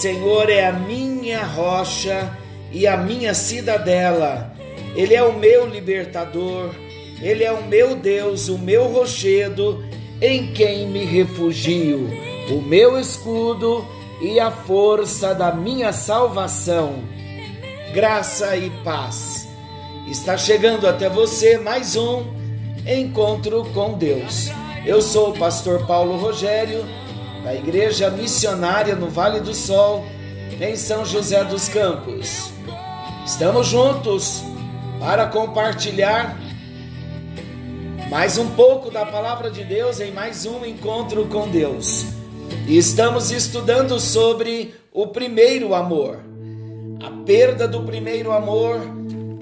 Senhor é a minha rocha e a minha cidadela. Ele é o meu libertador. Ele é o meu Deus, o meu rochedo, em quem me refugio, o meu escudo e a força da minha salvação. Graça e paz. Está chegando até você mais um encontro com Deus. Eu sou o pastor Paulo Rogério, da Igreja Missionária no Vale do Sol, em São José dos Campos. Estamos juntos para compartilhar mais um pouco da palavra de Deus em mais um encontro com Deus. E estamos estudando sobre o primeiro amor, a perda do primeiro amor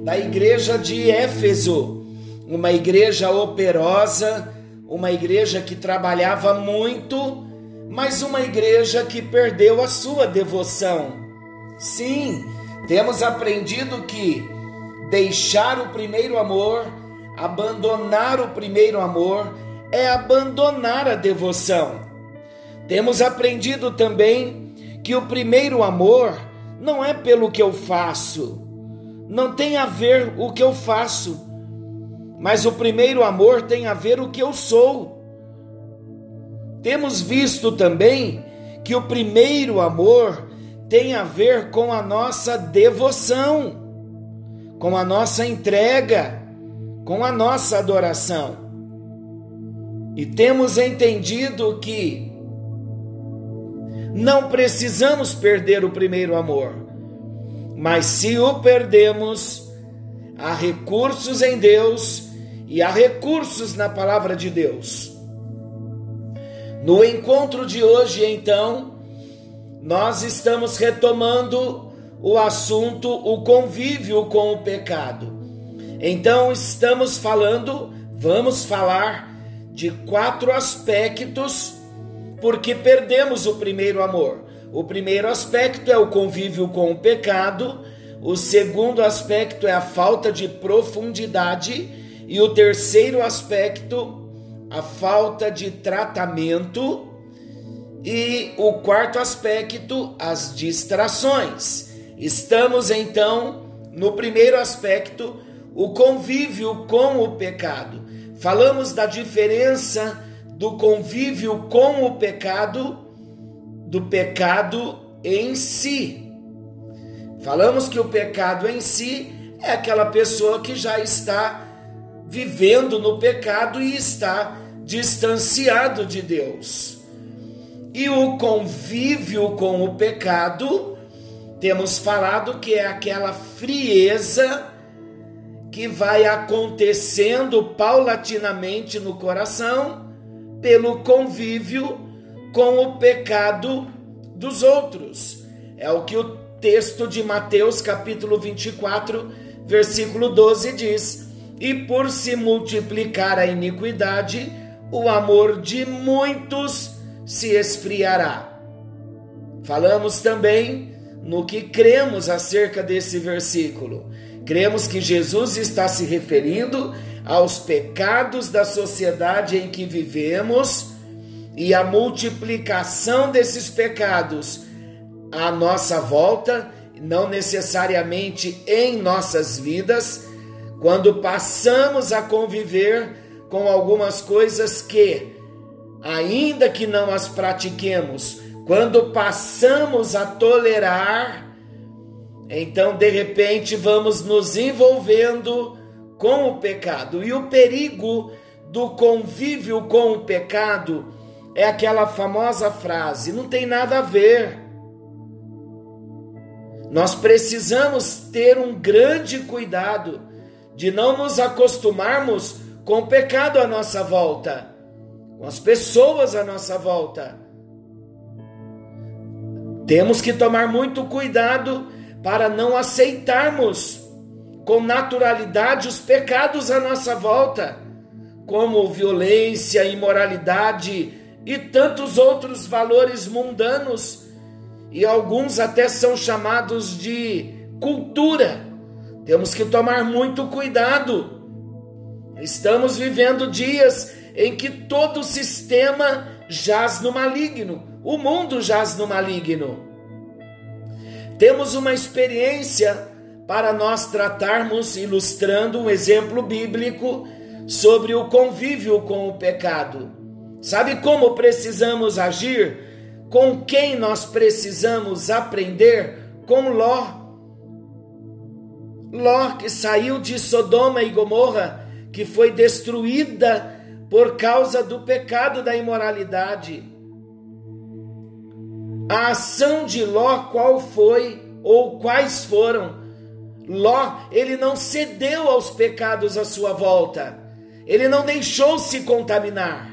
da igreja de Éfeso, uma igreja operosa, uma igreja que trabalhava muito, mas uma igreja que perdeu a sua devoção. Sim, temos aprendido que deixar o primeiro amor, abandonar o primeiro amor, é abandonar a devoção. Temos aprendido também que o primeiro amor não é pelo que eu faço, não tem a ver o que eu faço, mas o primeiro amor tem a ver o que eu sou. Temos visto também que o primeiro amor tem a ver com a nossa devoção, com a nossa entrega, com a nossa adoração. E temos entendido que não precisamos perder o primeiro amor, mas se o perdemos, há recursos em Deus e há recursos na palavra de Deus. No encontro de hoje, então, nós estamos retomando o assunto, o convívio com o pecado. Então, estamos falando, vamos falar de quatro aspectos porque perdemos o primeiro amor. O primeiro aspecto é o convívio com o pecado, o segundo aspecto é a falta de profundidade, e o terceiro aspecto, a falta de tratamento, e o quarto aspecto, as distrações. Estamos então no primeiro aspecto, o convívio com o pecado. Falamos da diferença do convívio com o pecado, do pecado em si. Falamos que o pecado em si é aquela pessoa que já está vivendo no pecado e está distanciado de Deus. E o convívio com o pecado, temos falado que é aquela frieza que vai acontecendo paulatinamente no coração pelo convívio com o pecado dos outros. É o que o texto de Mateus, capítulo 24, versículo 12 diz: E por se multiplicar a iniquidade, o amor de muitos se esfriará. Falamos também no que cremos acerca desse versículo. Cremos que Jesus está se referindo aos pecados da sociedade em que vivemos e a multiplicação desses pecados à nossa volta, não necessariamente em nossas vidas, quando passamos a conviver com algumas coisas que, ainda que não as pratiquemos, quando passamos a tolerar, então de repente vamos nos envolvendo com o pecado. E o perigo do convívio com o pecado é aquela famosa frase: não tem nada a ver. Nós precisamos ter um grande cuidado de não nos acostumarmos com o pecado à nossa volta, com as pessoas à nossa volta. Temos que tomar muito cuidado para não aceitarmos com naturalidade os pecados à nossa volta, como violência, imoralidade e tantos outros valores mundanos, e alguns até são chamados de cultura. Temos que tomar muito cuidado. Estamos vivendo dias em que todo o sistema jaz no maligno, o mundo jaz no maligno. Temos uma experiência para nós tratarmos, ilustrando um exemplo bíblico sobre o convívio com o pecado. Sabe como precisamos agir? Com quem nós precisamos aprender? Com Ló. Ló que saiu de Sodoma e Gomorra, que foi destruída por causa do pecado da imoralidade. A ação de Ló qual foi ou quais foram? Ló, ele não cedeu aos pecados à sua volta. Ele não deixou se contaminar.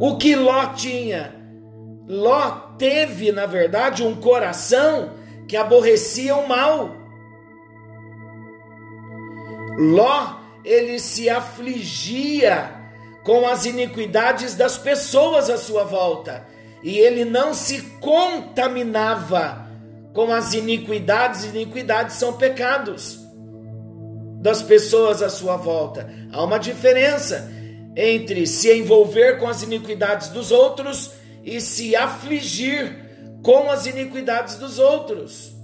O que Ló tinha? Ló teve, na verdade, um coração que aborrecia o mal. Ló, ele se afligia com as iniquidades das pessoas à sua volta, e ele não se contaminava com as iniquidades, iniquidades são pecados das pessoas à sua volta. Há uma diferença entre se envolver com as iniquidades dos outros e se afligir com as iniquidades dos outros.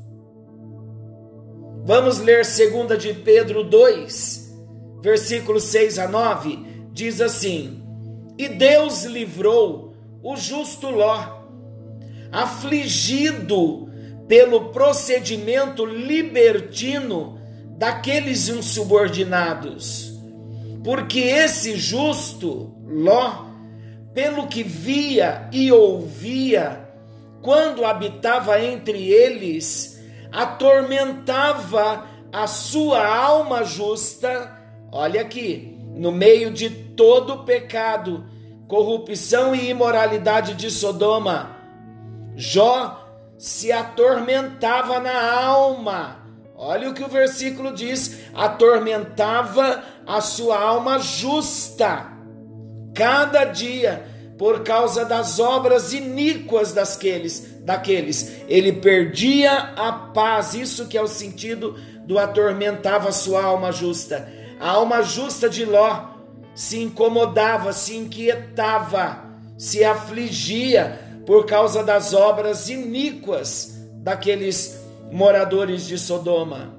Vamos ler 2 de Pedro 2, versículos 6 a 9, diz assim: E Deus livrou o justo Ló, afligido pelo procedimento libertino daqueles insubordinados porque esse justo, Ló, pelo que via e ouvia, quando habitava entre eles, atormentava a sua alma justa, olha aqui, no meio de todo pecado, corrupção e imoralidade de Sodoma. Jó se atormentava na alma Olha o que o versículo diz: atormentava a sua alma justa, cada dia, por causa das obras iníquas daqueles, daqueles. Ele perdia a paz, isso que é o sentido do atormentava sua alma justa. A alma justa de Ló se incomodava, se inquietava, se afligia por causa das obras iníquas daqueles moradores de Sodoma.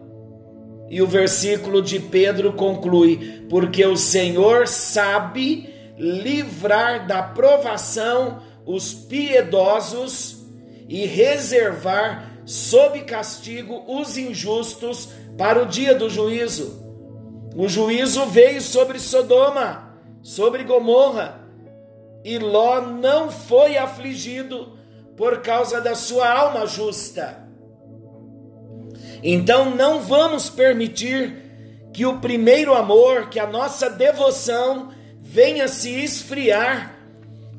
E o versículo de Pedro conclui: Porque o Senhor sabe livrar da provação os piedosos e reservar sob castigo os injustos para o dia do juízo. O juízo veio sobre Sodoma, sobre Gomorra, e Ló não foi afligido por causa da sua alma justa. Então não vamos permitir que o primeiro amor, que a nossa devoção venha se esfriar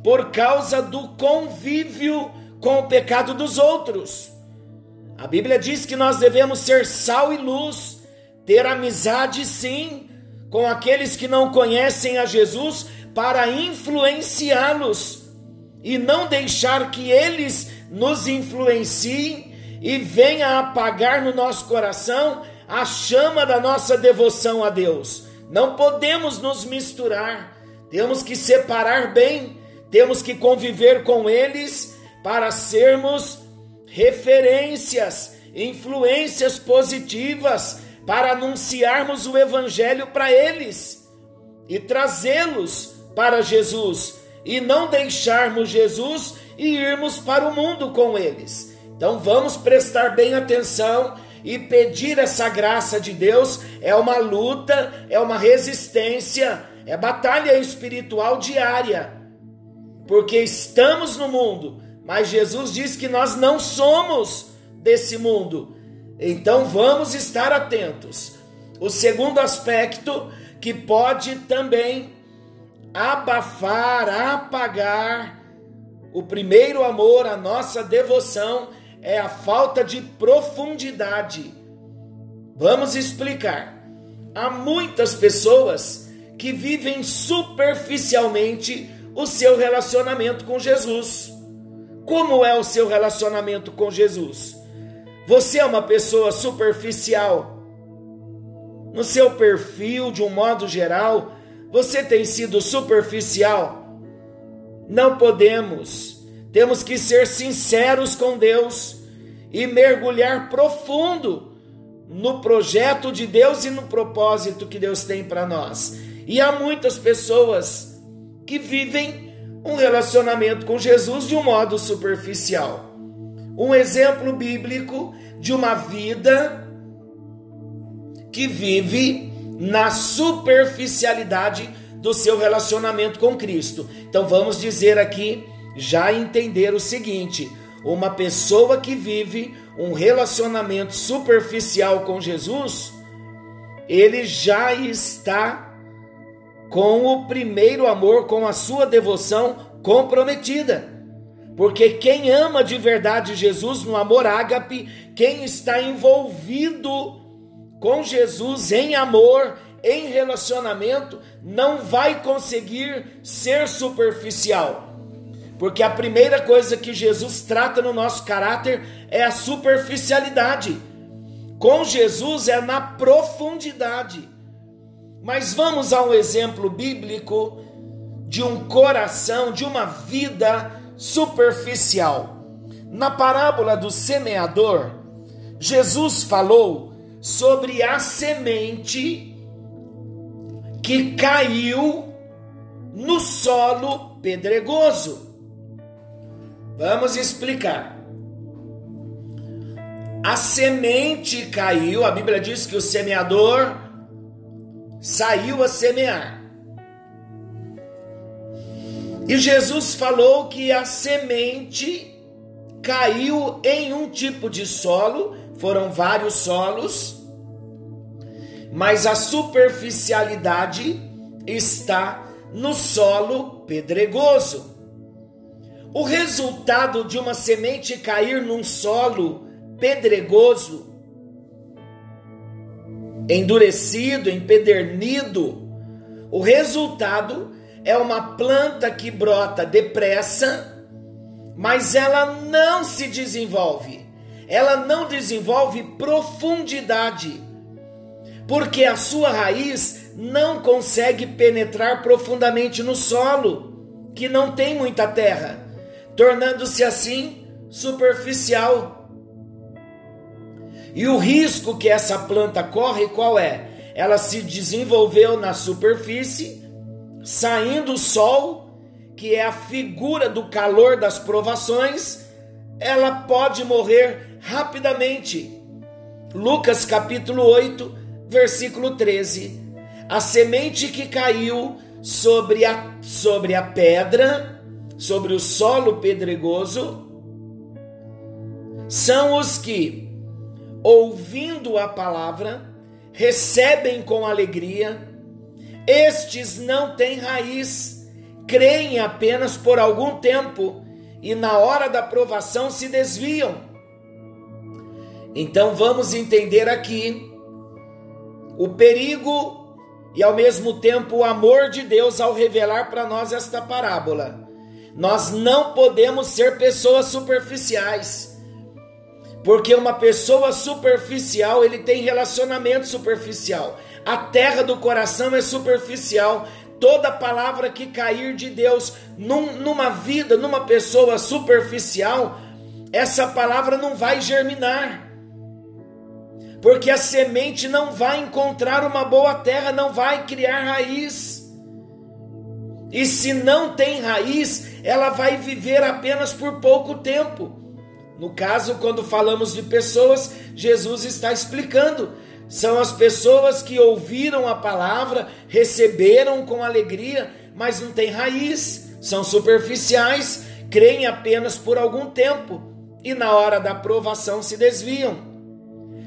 por causa do convívio com o pecado dos outros. A Bíblia diz que nós devemos ser sal e luz, ter amizade sim com aqueles que não conhecem a Jesus para influenciá-los e não deixar que eles nos influenciem e venha apagar no nosso coração a chama da nossa devoção a Deus. Não podemos nos misturar, temos que separar bem, temos que conviver com eles para sermos referências, influências positivas para anunciarmos o evangelho para eles e trazê-los para Jesus e não deixarmos Jesus e irmos para o mundo com eles. Então vamos prestar bem atenção e pedir essa graça de Deus. É uma luta, é uma resistência, é batalha espiritual diária. Porque estamos no mundo, mas Jesus diz que nós não somos desse mundo. Então vamos estar atentos. O segundo aspecto que pode também abafar, apagar o primeiro amor, a nossa devoção, é a falta de profundidade. Vamos explicar. Há muitas pessoas que vivem superficialmente o seu relacionamento com Jesus. Como é o seu relacionamento com Jesus? Você é uma pessoa superficial. No seu perfil, de um modo geral, você tem sido superficial. Não podemos. Temos que ser sinceros com Deus e mergulhar profundo no projeto de Deus e no propósito que Deus tem para nós. E há muitas pessoas que vivem um relacionamento com Jesus de um modo superficial. Um exemplo bíblico de uma vida que vive na superficialidade do seu relacionamento com Cristo. Então vamos dizer aqui, já entender o seguinte: uma pessoa que vive um relacionamento superficial com Jesus, ele já está com o primeiro amor, com a sua devoção comprometida. Porque quem ama de verdade Jesus no amor ágape, quem está envolvido com Jesus em amor, em relacionamento, não vai conseguir ser superficial. Porque a primeira coisa que Jesus trata no nosso caráter é a superficialidade. Com Jesus é na profundidade. Mas vamos a um exemplo bíblico de um coração, de uma vida superficial. Na parábola do semeador, Jesus falou sobre a semente que caiu no solo pedregoso. Vamos explicar. A semente caiu, a Bíblia diz que o semeador saiu a semear. E Jesus falou que a semente caiu em um tipo de solo, foram vários solos, mas a superficialidade está no solo pedregoso. O resultado de uma semente cair num solo pedregoso, endurecido, empedernido, o resultado é uma planta que brota depressa, mas ela não se desenvolve. Ela não desenvolve profundidade, porque a sua raiz não consegue penetrar profundamente no solo, que não tem muita terra tornando-se assim superficial. E o risco que essa planta corre qual é? Ela se desenvolveu na superfície, saindo o sol, que é a figura do calor das provações, ela pode morrer rapidamente. Lucas capítulo 8, versículo 13. A semente que caiu sobre a, sobre a pedra sobre o solo pedregoso são os que, ouvindo a palavra, recebem com alegria. Estes não têm raiz, creem apenas por algum tempo e na hora da provação se desviam. Então vamos entender aqui o perigo e ao mesmo tempo o amor de Deus ao revelar para nós esta parábola. Nós não podemos ser pessoas superficiais. Porque uma pessoa superficial, ele tem relacionamento superficial. A terra do coração é superficial. Toda palavra que cair de Deus num, numa vida, numa pessoa superficial, essa palavra não vai germinar. Porque a semente não vai encontrar uma boa terra, não vai criar raiz. E se não tem raiz, ela vai viver apenas por pouco tempo. No caso, quando falamos de pessoas, Jesus está explicando. São as pessoas que ouviram a palavra, receberam com alegria, mas não têm raiz, são superficiais, creem apenas por algum tempo e na hora da provação se desviam.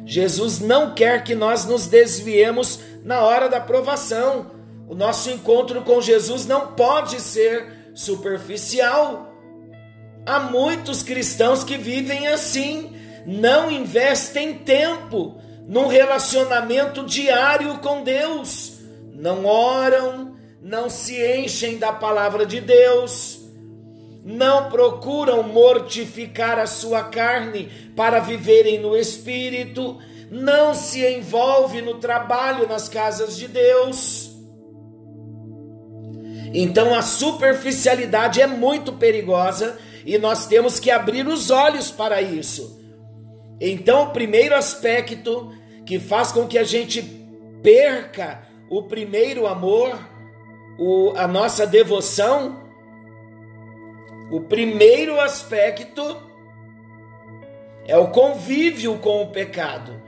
Jesus não quer que nós nos desviemos na hora da provação. O nosso encontro com Jesus não pode ser superficial. Há muitos cristãos que vivem assim, não investem tempo num relacionamento diário com Deus, não oram, não se enchem da palavra de Deus, não procuram mortificar a sua carne para viverem no espírito, não se envolve no trabalho nas casas de Deus. Então a superficialidade é muito perigosa e nós temos que abrir os olhos para isso. Então, o primeiro aspecto que faz com que a gente perca o primeiro amor, o, a nossa devoção, o primeiro aspecto é o convívio com o pecado.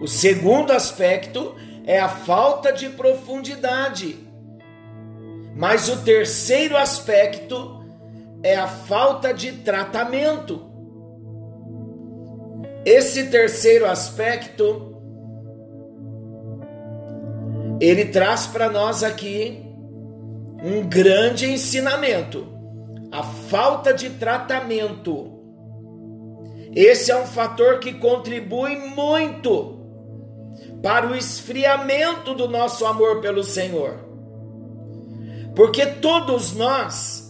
O segundo aspecto é a falta de profundidade. Mas o terceiro aspecto é a falta de tratamento. Esse terceiro aspecto ele traz para nós aqui um grande ensinamento: a falta de tratamento. Esse é um fator que contribui muito para o esfriamento do nosso amor pelo Senhor. Porque todos nós,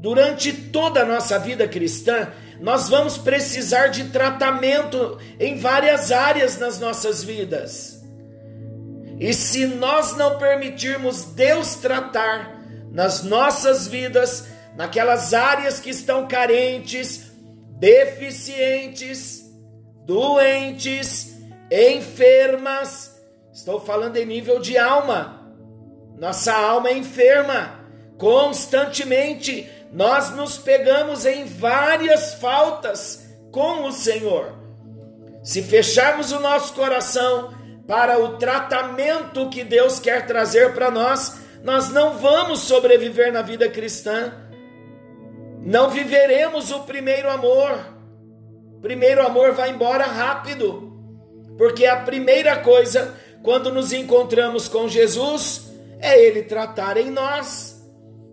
durante toda a nossa vida cristã, nós vamos precisar de tratamento em várias áreas nas nossas vidas. E se nós não permitirmos Deus tratar nas nossas vidas, naquelas áreas que estão carentes, deficientes, doentes, enfermas, estou falando em nível de alma, nossa alma é enferma. Constantemente nós nos pegamos em várias faltas com o Senhor. Se fecharmos o nosso coração para o tratamento que Deus quer trazer para nós, nós não vamos sobreviver na vida cristã. Não viveremos o primeiro amor. Primeiro amor vai embora rápido. Porque a primeira coisa, quando nos encontramos com Jesus, é Ele tratar em nós.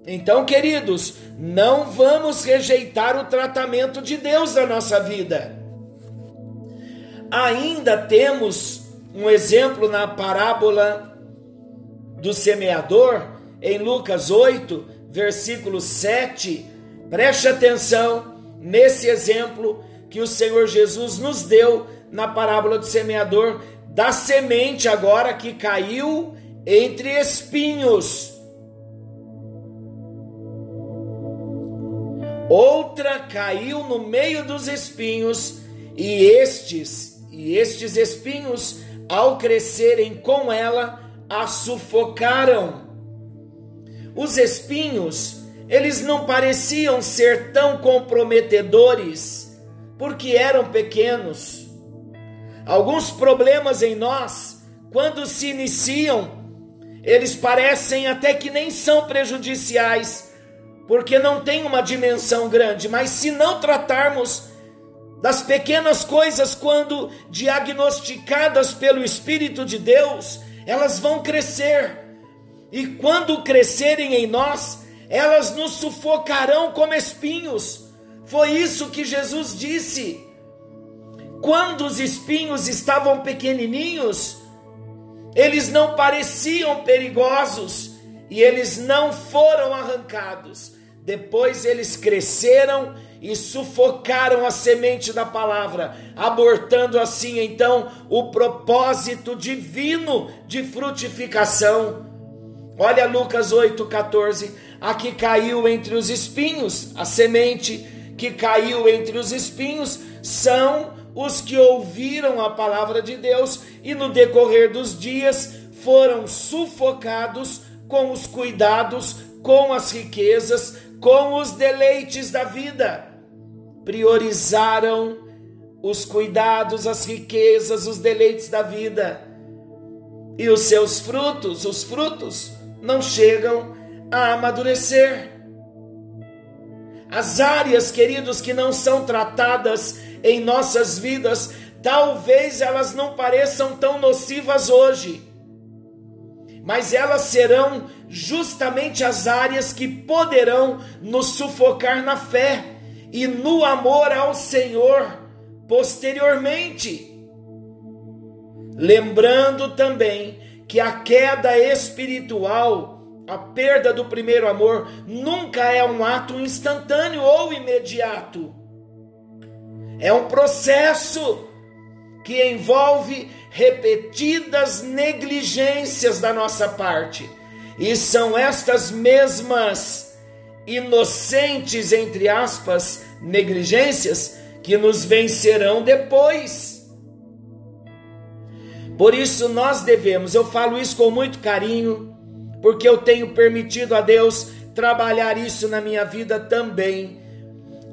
Então, queridos, não vamos rejeitar o tratamento de Deus na nossa vida. Ainda temos um exemplo na parábola do semeador, em Lucas 8, versículo 7. Preste atenção nesse exemplo que o Senhor Jesus nos deu na parábola do semeador, da semente agora que caiu entre espinhos. Outra caiu no meio dos espinhos, e estes, e estes espinhos, ao crescerem com ela, a sufocaram. Os espinhos, eles não pareciam ser tão comprometedores, porque eram pequenos. Alguns problemas em nós, quando se iniciam, eles parecem até que nem são prejudiciais, porque não tem uma dimensão grande, mas se não tratarmos das pequenas coisas quando diagnosticadas pelo Espírito de Deus, elas vão crescer. E quando crescerem em nós, elas nos sufocarão como espinhos. Foi isso que Jesus disse. Quando os espinhos estavam pequenininhos, eles não pareciam perigosos e eles não foram arrancados. Depois eles cresceram e sufocaram a semente da palavra, abortando assim então o propósito divino de frutificação. Olha Lucas 8,14. A que caiu entre os espinhos, a semente que caiu entre os espinhos, são os que ouviram a palavra de Deus e no decorrer dos dias foram sufocados com os cuidados, com as riquezas, com os deleites da vida. Priorizaram os cuidados, as riquezas, os deleites da vida. E os seus frutos, os frutos, não chegam a amadurecer. As áreas, queridos, que não são tratadas em nossas vidas, talvez elas não pareçam tão nocivas hoje, mas elas serão justamente as áreas que poderão nos sufocar na fé e no amor ao Senhor posteriormente. Lembrando também que a queda espiritual, a perda do primeiro amor, nunca é um ato instantâneo ou imediato. É um processo que envolve repetidas negligências da nossa parte. E são estas mesmas inocentes, entre aspas, negligências que nos vencerão depois. Por isso nós devemos, eu falo isso com muito carinho, porque eu tenho permitido a Deus trabalhar isso na minha vida também.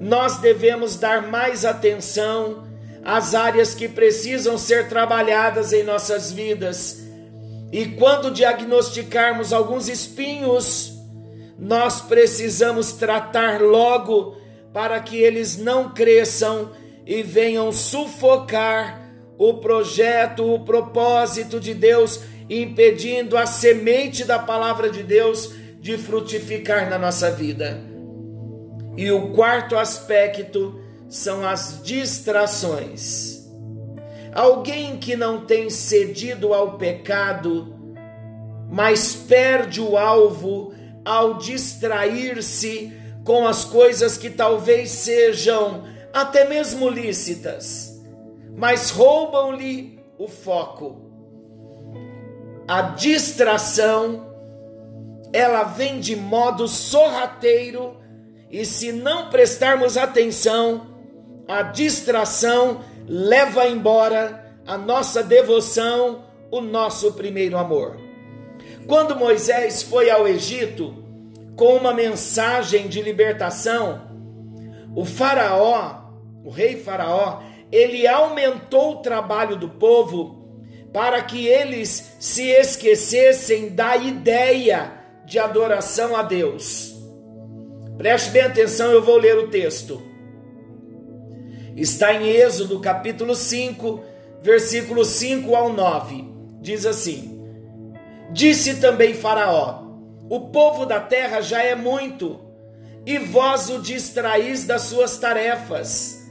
Nós devemos dar mais atenção às áreas que precisam ser trabalhadas em nossas vidas. E quando diagnosticarmos alguns espinhos, nós precisamos tratar logo para que eles não cresçam e venham sufocar o projeto, o propósito de Deus, impedindo a semente da palavra de Deus de frutificar na nossa vida. E o quarto aspecto são as distrações. Alguém que não tem cedido ao pecado, mas perde o alvo ao distrair-se com as coisas que talvez sejam até mesmo lícitas mas roubam-lhe o foco. A distração, ela vem de modo sorrateiro, e se não prestarmos atenção, a distração leva embora a nossa devoção, o nosso primeiro amor. Quando Moisés foi ao Egito com uma mensagem de libertação, o Faraó, o rei Faraó, ele aumentou o trabalho do povo para que eles se esquecessem da ideia de adoração a Deus. Preste bem atenção, eu vou ler o texto. Está em Êxodo capítulo 5, versículos 5 ao 9. Diz assim: Disse também Faraó: O povo da terra já é muito, e vós o distraís das suas tarefas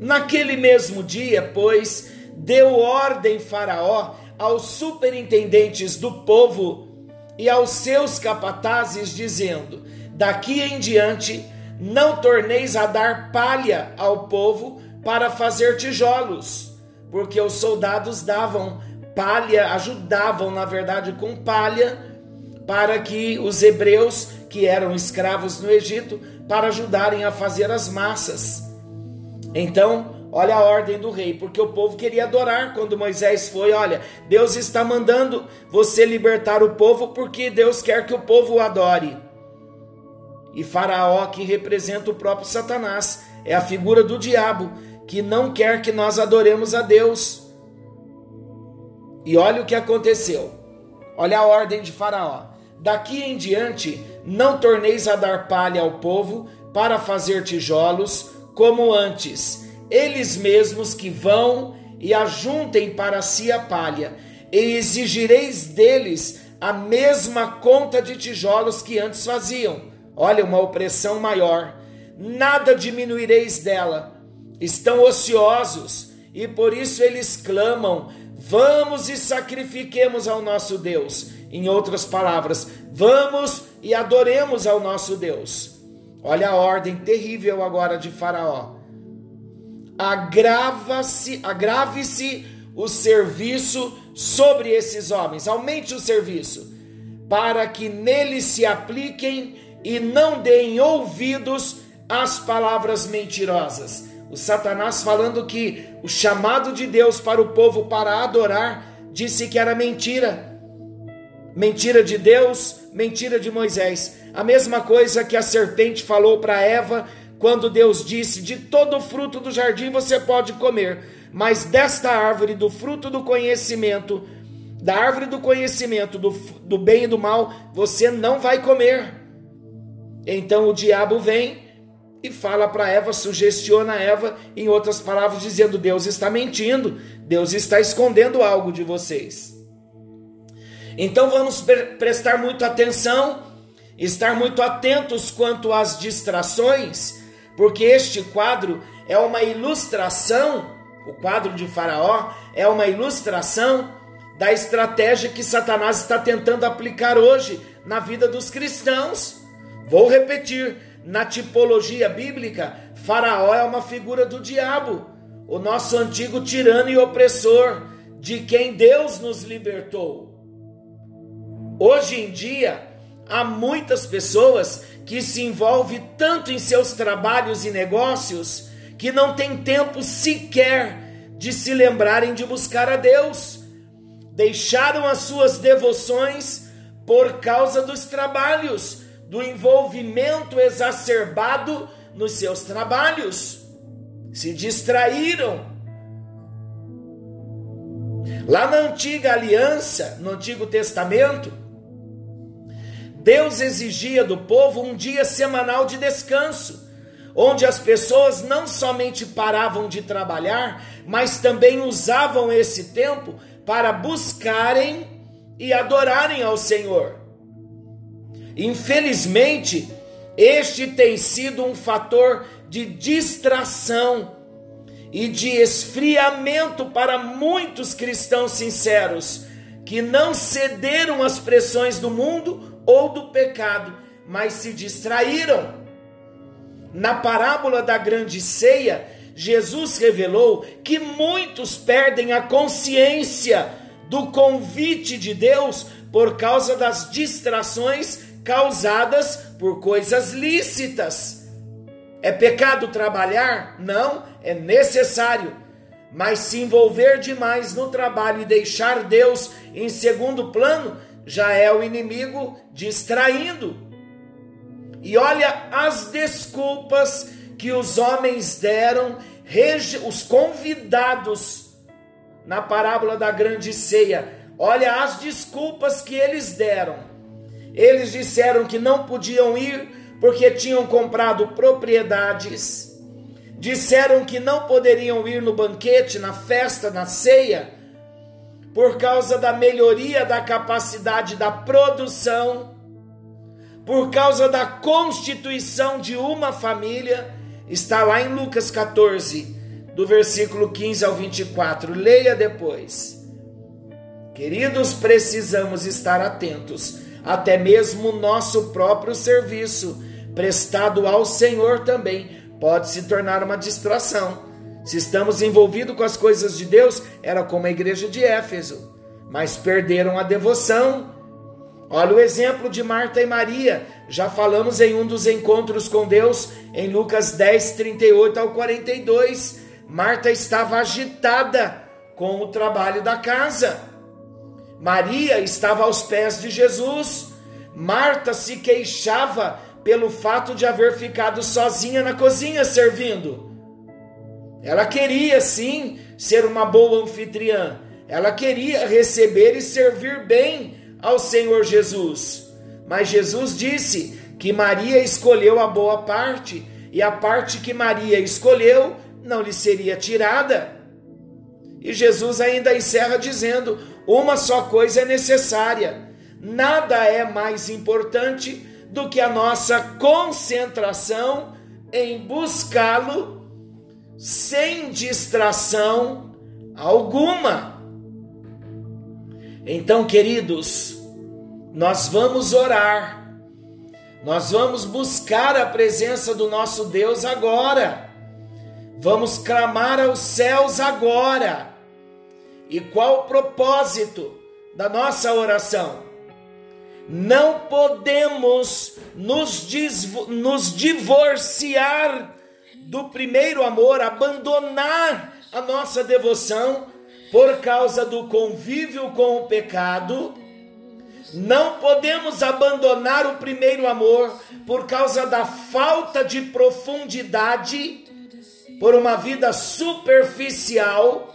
Naquele mesmo dia, pois, deu ordem Faraó aos superintendentes do povo e aos seus capatazes, dizendo: Daqui em diante não torneis a dar palha ao povo para fazer tijolos, porque os soldados davam palha, ajudavam, na verdade, com palha, para que os hebreus que eram escravos no Egito, para ajudarem a fazer as massas. Então, olha a ordem do rei, porque o povo queria adorar quando Moisés foi. Olha, Deus está mandando você libertar o povo porque Deus quer que o povo o adore. E Faraó, que representa o próprio Satanás, é a figura do diabo, que não quer que nós adoremos a Deus. E olha o que aconteceu. Olha a ordem de Faraó. Daqui em diante, não torneis a dar palha ao povo para fazer tijolos como antes, eles mesmos que vão e ajuntem para si a palha, e exigireis deles a mesma conta de tijolos que antes faziam. Olha, uma opressão maior. Nada diminuireis dela. Estão ociosos e por isso eles clamam: Vamos e sacrifiquemos ao nosso Deus. Em outras palavras, vamos e adoremos ao nosso Deus. Olha a ordem terrível agora de Faraó. Agrava-se, agrave-se o serviço sobre esses homens, aumente o serviço, para que neles se apliquem e não deem ouvidos às palavras mentirosas. O Satanás falando que o chamado de Deus para o povo para adorar disse que era mentira. Mentira de Deus, mentira de Moisés. A mesma coisa que a serpente falou para Eva quando Deus disse: De todo o fruto do jardim você pode comer, mas desta árvore, do fruto do conhecimento, da árvore do conhecimento do, do bem e do mal, você não vai comer. Então o diabo vem e fala para Eva, sugestiona Eva, em outras palavras, dizendo: Deus está mentindo, Deus está escondendo algo de vocês. Então vamos prestar muito atenção, estar muito atentos quanto às distrações, porque este quadro é uma ilustração, o quadro de Faraó é uma ilustração da estratégia que Satanás está tentando aplicar hoje na vida dos cristãos. Vou repetir, na tipologia bíblica, Faraó é uma figura do diabo, o nosso antigo tirano e opressor, de quem Deus nos libertou. Hoje em dia, há muitas pessoas que se envolvem tanto em seus trabalhos e negócios que não têm tempo sequer de se lembrarem de buscar a Deus. Deixaram as suas devoções por causa dos trabalhos, do envolvimento exacerbado nos seus trabalhos. Se distraíram. Lá na antiga aliança, no Antigo Testamento, Deus exigia do povo um dia semanal de descanso, onde as pessoas não somente paravam de trabalhar, mas também usavam esse tempo para buscarem e adorarem ao Senhor. Infelizmente, este tem sido um fator de distração e de esfriamento para muitos cristãos sinceros que não cederam às pressões do mundo ou do pecado, mas se distraíram. Na parábola da grande ceia, Jesus revelou que muitos perdem a consciência do convite de Deus por causa das distrações causadas por coisas lícitas. É pecado trabalhar? Não, é necessário. Mas se envolver demais no trabalho e deixar Deus em segundo plano já é o inimigo distraindo. E olha as desculpas que os homens deram, os convidados na parábola da grande ceia. Olha as desculpas que eles deram. Eles disseram que não podiam ir porque tinham comprado propriedades. Disseram que não poderiam ir no banquete, na festa, na ceia por causa da melhoria da capacidade da produção, por causa da constituição de uma família, está lá em Lucas 14, do versículo 15 ao 24. Leia depois. Queridos, precisamos estar atentos, até mesmo nosso próprio serviço, prestado ao Senhor também, pode se tornar uma distração se estamos envolvidos com as coisas de Deus, era como a igreja de Éfeso, mas perderam a devoção. Olha o exemplo de Marta e Maria, já falamos em um dos encontros com Deus, em Lucas 10, 38 ao 42. Marta estava agitada com o trabalho da casa. Maria estava aos pés de Jesus. Marta se queixava pelo fato de haver ficado sozinha na cozinha servindo. Ela queria sim ser uma boa anfitriã. Ela queria receber e servir bem ao Senhor Jesus. Mas Jesus disse que Maria escolheu a boa parte e a parte que Maria escolheu não lhe seria tirada. E Jesus ainda encerra dizendo: uma só coisa é necessária. Nada é mais importante do que a nossa concentração em buscá-lo sem distração alguma. Então, queridos, nós vamos orar, nós vamos buscar a presença do nosso Deus agora, vamos clamar aos céus agora. E qual o propósito da nossa oração? Não podemos nos, nos divorciar do primeiro amor, abandonar a nossa devoção por causa do convívio com o pecado. Não podemos abandonar o primeiro amor por causa da falta de profundidade, por uma vida superficial.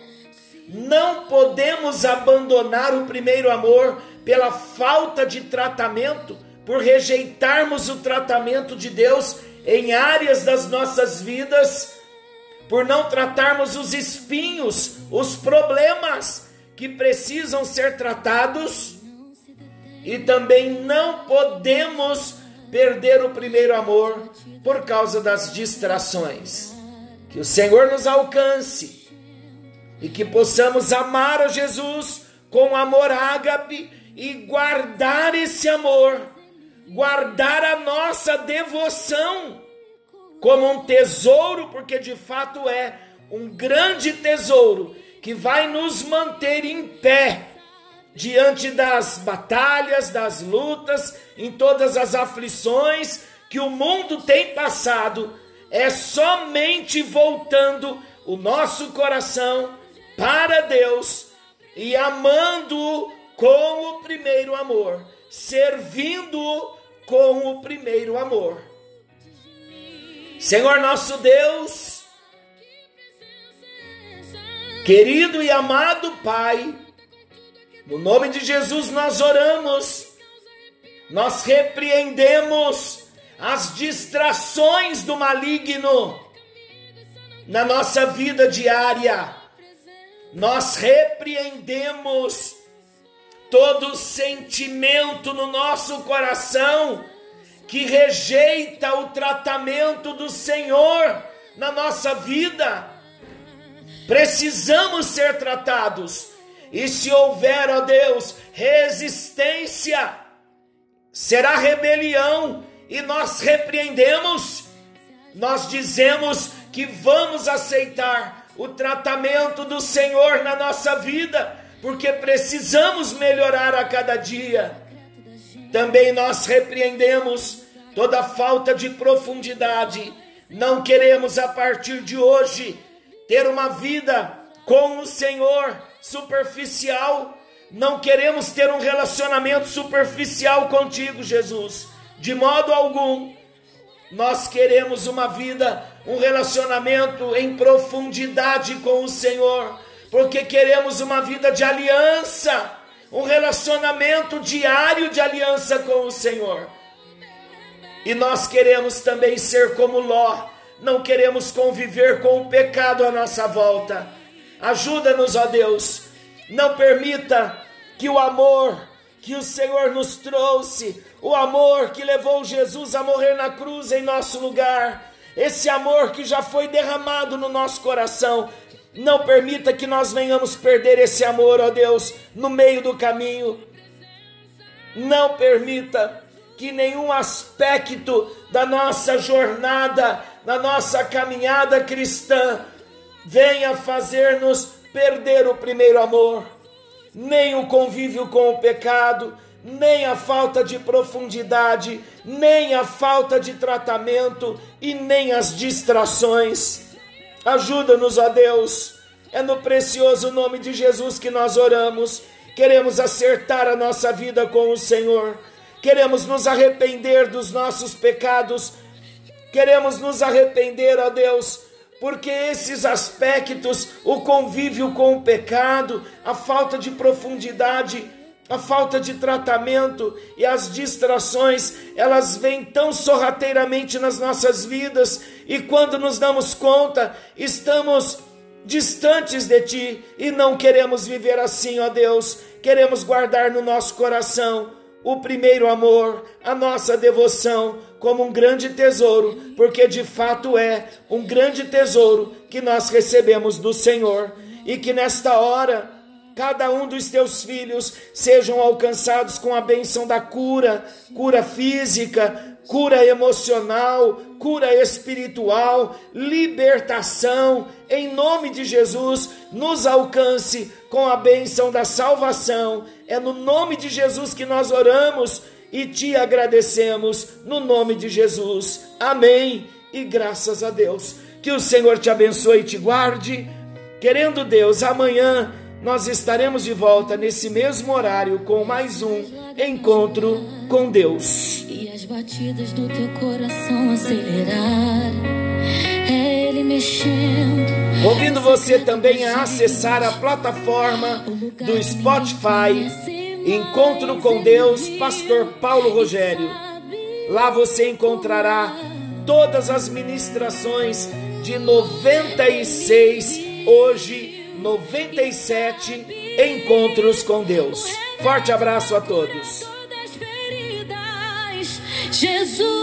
Não podemos abandonar o primeiro amor pela falta de tratamento, por rejeitarmos o tratamento de Deus em áreas das nossas vidas, por não tratarmos os espinhos, os problemas que precisam ser tratados. e também não podemos perder o primeiro amor por causa das distrações. Que o Senhor nos alcance e que possamos amar a Jesus com amor ágape e guardar esse amor, guardar a nossa devoção como um tesouro, porque de fato é um grande tesouro que vai nos manter em pé diante das batalhas, das lutas, em todas as aflições que o mundo tem passado, é somente voltando o nosso coração para Deus e amando com o primeiro amor, servindo com o primeiro amor. Senhor nosso Deus, querido e amado Pai, no nome de Jesus nós oramos, nós repreendemos as distrações do maligno na nossa vida diária. Nós repreendemos todo sentimento no nosso coração que rejeita o tratamento do Senhor na nossa vida. Precisamos ser tratados. E se houver, ó Deus, resistência, será rebelião, e nós repreendemos, nós dizemos que vamos aceitar o tratamento do Senhor na nossa vida, porque precisamos melhorar a cada dia. Também nós repreendemos toda falta de profundidade. Não queremos a partir de hoje ter uma vida com o Senhor superficial. Não queremos ter um relacionamento superficial contigo, Jesus, de modo algum. Nós queremos uma vida, um relacionamento em profundidade com o Senhor, porque queremos uma vida de aliança, um relacionamento diário de aliança com o Senhor. E nós queremos também ser como Ló, não queremos conviver com o pecado à nossa volta Ajuda-nos, ó Deus. Não permita que o amor que o Senhor nos trouxe, o amor que levou Jesus a morrer na cruz em nosso lugar, esse amor que já foi derramado no nosso coração, não permita que nós venhamos perder esse amor, ó Deus, no meio do caminho. Não permita que nenhum aspecto da nossa jornada, da nossa caminhada cristã, venha fazer-nos perder o primeiro amor, nem o convívio com o pecado, nem a falta de profundidade, nem a falta de tratamento e nem as distrações. Ajuda-nos, ó Deus, é no precioso nome de Jesus que nós oramos. Queremos acertar a nossa vida com o Senhor, queremos nos arrepender dos nossos pecados, queremos nos arrepender, ó Deus, porque esses aspectos, o convívio com o pecado, a falta de profundidade, a falta de tratamento e as distrações, elas vêm tão sorrateiramente nas nossas vidas e quando nos damos conta, estamos distantes de ti e não queremos viver assim, ó Deus. Queremos guardar no nosso coração o primeiro amor, a nossa devoção como um grande tesouro, porque de fato é um grande tesouro que nós recebemos do Senhor e que nesta hora cada um dos teus filhos sejam alcançados com a benção da cura, cura física, cura emocional, cura espiritual, libertação, em nome de Jesus, nos alcance com a bênção da salvação. É no nome de Jesus que nós oramos e te agradecemos, no nome de Jesus. Amém. E graças a Deus. Que o Senhor te abençoe e te guarde. Querendo Deus, amanhã nós estaremos de volta nesse mesmo horário com mais um encontro com Deus. E as batidas do teu coração acelerar, é Ele mexendo. Convido você também a acessar a plataforma do Spotify Encontro com Deus, Pastor Paulo Rogério. Lá você encontrará todas as ministrações de 96 hoje 97 encontros com Deus. Forte abraço a todos. Jesus,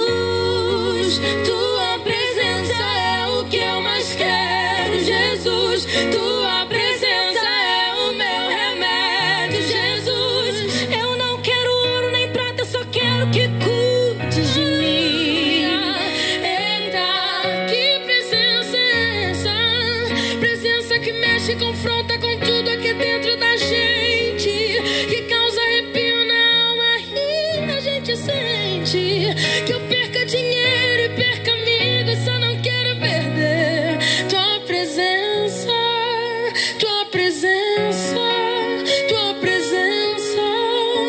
tua presença é o que eu mais quero. Jesus, tua